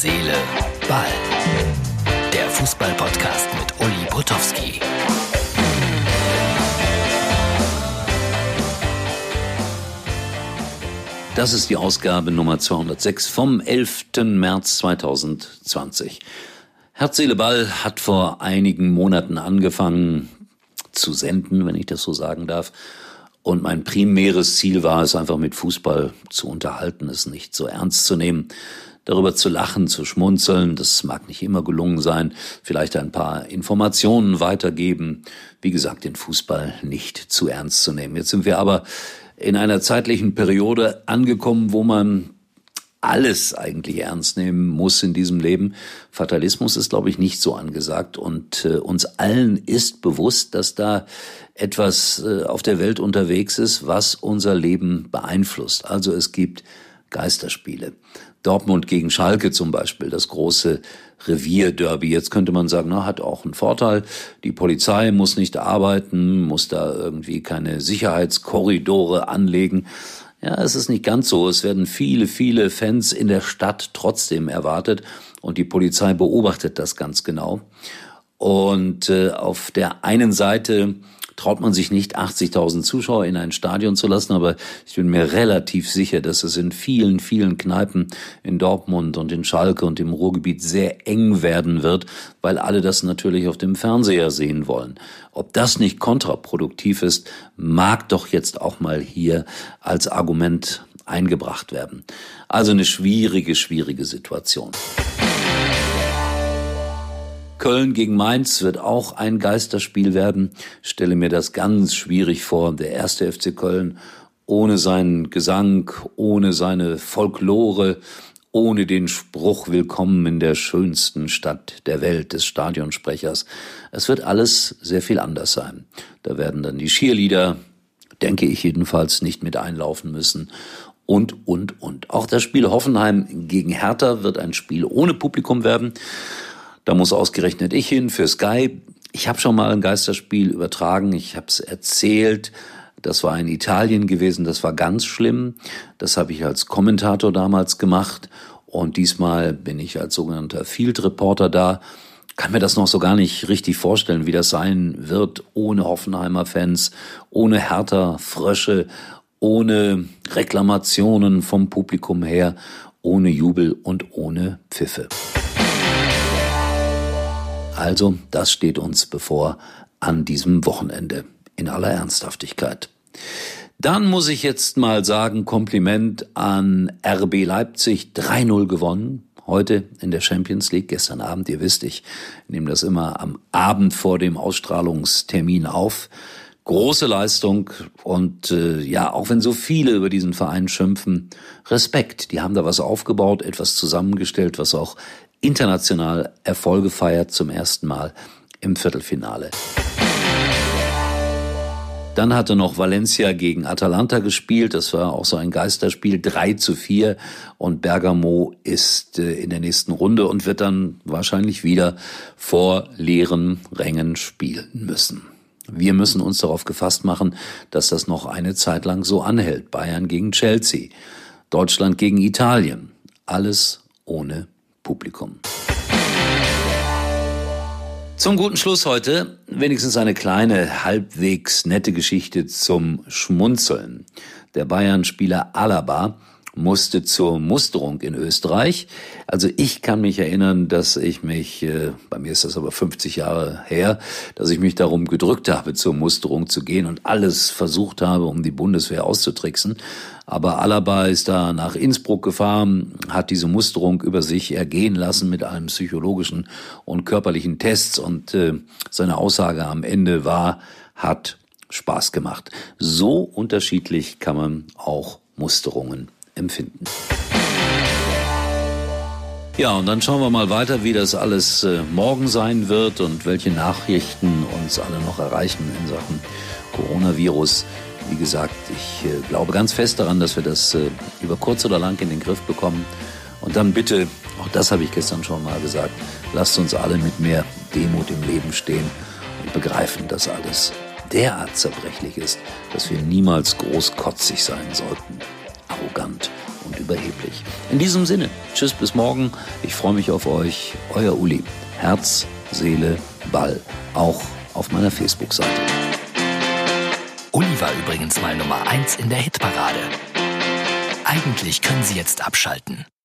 Seele, Ball. Der Fußball-Podcast mit Uli Potowski. Das ist die Ausgabe Nummer 206 vom 11. März 2020. Herz, Seele, Ball hat vor einigen Monaten angefangen zu senden, wenn ich das so sagen darf. Und mein primäres Ziel war es einfach mit Fußball zu unterhalten, es nicht so ernst zu nehmen, darüber zu lachen, zu schmunzeln. Das mag nicht immer gelungen sein. Vielleicht ein paar Informationen weitergeben. Wie gesagt, den Fußball nicht zu ernst zu nehmen. Jetzt sind wir aber in einer zeitlichen Periode angekommen, wo man alles eigentlich ernst nehmen muss in diesem Leben. Fatalismus ist, glaube ich, nicht so angesagt. Und äh, uns allen ist bewusst, dass da etwas äh, auf der Welt unterwegs ist, was unser Leben beeinflusst. Also es gibt Geisterspiele. Dortmund gegen Schalke zum Beispiel, das große Revierderby. Jetzt könnte man sagen, na, hat auch einen Vorteil. Die Polizei muss nicht arbeiten, muss da irgendwie keine Sicherheitskorridore anlegen. Ja, es ist nicht ganz so. Es werden viele, viele Fans in der Stadt trotzdem erwartet und die Polizei beobachtet das ganz genau. Und äh, auf der einen Seite traut man sich nicht, 80.000 Zuschauer in ein Stadion zu lassen, aber ich bin mir relativ sicher, dass es in vielen, vielen Kneipen in Dortmund und in Schalke und im Ruhrgebiet sehr eng werden wird, weil alle das natürlich auf dem Fernseher sehen wollen. Ob das nicht kontraproduktiv ist, mag doch jetzt auch mal hier als Argument eingebracht werden. Also eine schwierige, schwierige Situation. Köln gegen Mainz wird auch ein Geisterspiel werden. Stelle mir das ganz schwierig vor. Der erste FC Köln ohne seinen Gesang, ohne seine Folklore, ohne den Spruch Willkommen in der schönsten Stadt der Welt des Stadionsprechers. Es wird alles sehr viel anders sein. Da werden dann die Cheerleader, denke ich jedenfalls, nicht mit einlaufen müssen. Und, und, und. Auch das Spiel Hoffenheim gegen Hertha wird ein Spiel ohne Publikum werden. Da muss ausgerechnet ich hin für Sky. Ich habe schon mal ein Geisterspiel übertragen, ich habe es erzählt. Das war in Italien gewesen, das war ganz schlimm. Das habe ich als Kommentator damals gemacht. Und diesmal bin ich als sogenannter Field Reporter da. Kann mir das noch so gar nicht richtig vorstellen, wie das sein wird ohne Hoffenheimer Fans, ohne Hertha Frösche, ohne Reklamationen vom Publikum her, ohne Jubel und ohne Pfiffe. Also, das steht uns bevor an diesem Wochenende in aller Ernsthaftigkeit. Dann muss ich jetzt mal sagen, Kompliment an RB Leipzig, 3-0 gewonnen. Heute in der Champions League, gestern Abend, ihr wisst, ich nehme das immer am Abend vor dem Ausstrahlungstermin auf. Große Leistung und äh, ja, auch wenn so viele über diesen Verein schimpfen, Respekt. Die haben da was aufgebaut, etwas zusammengestellt, was auch international Erfolge feiert zum ersten Mal im Viertelfinale. Dann hatte noch Valencia gegen Atalanta gespielt. Das war auch so ein Geisterspiel. 3 zu 4. Und Bergamo ist äh, in der nächsten Runde und wird dann wahrscheinlich wieder vor leeren Rängen spielen müssen. Wir müssen uns darauf gefasst machen, dass das noch eine Zeit lang so anhält. Bayern gegen Chelsea. Deutschland gegen Italien. Alles ohne Publikum. Zum guten Schluss heute wenigstens eine kleine, halbwegs nette Geschichte zum Schmunzeln. Der Bayern-Spieler Alaba musste zur Musterung in Österreich. Also ich kann mich erinnern, dass ich mich, äh, bei mir ist das aber 50 Jahre her, dass ich mich darum gedrückt habe, zur Musterung zu gehen und alles versucht habe, um die Bundeswehr auszutricksen. Aber Alaba ist da nach Innsbruck gefahren, hat diese Musterung über sich ergehen lassen mit allen psychologischen und körperlichen Tests und äh, seine Aussage am Ende war, hat Spaß gemacht. So unterschiedlich kann man auch Musterungen empfinden. Ja, und dann schauen wir mal weiter, wie das alles äh, morgen sein wird und welche Nachrichten uns alle noch erreichen in Sachen Coronavirus. Wie gesagt, ich äh, glaube ganz fest daran, dass wir das äh, über kurz oder lang in den Griff bekommen. Und dann bitte, auch das habe ich gestern schon mal gesagt, lasst uns alle mit mehr Demut im Leben stehen und begreifen, dass alles derart zerbrechlich ist, dass wir niemals großkotzig sein sollten arrogant und überheblich. In diesem Sinne, tschüss bis morgen. Ich freue mich auf euch. Euer Uli. Herz, Seele, Ball. Auch auf meiner Facebook-Seite. Uli war übrigens mal Nummer 1 in der Hitparade. Eigentlich können Sie jetzt abschalten.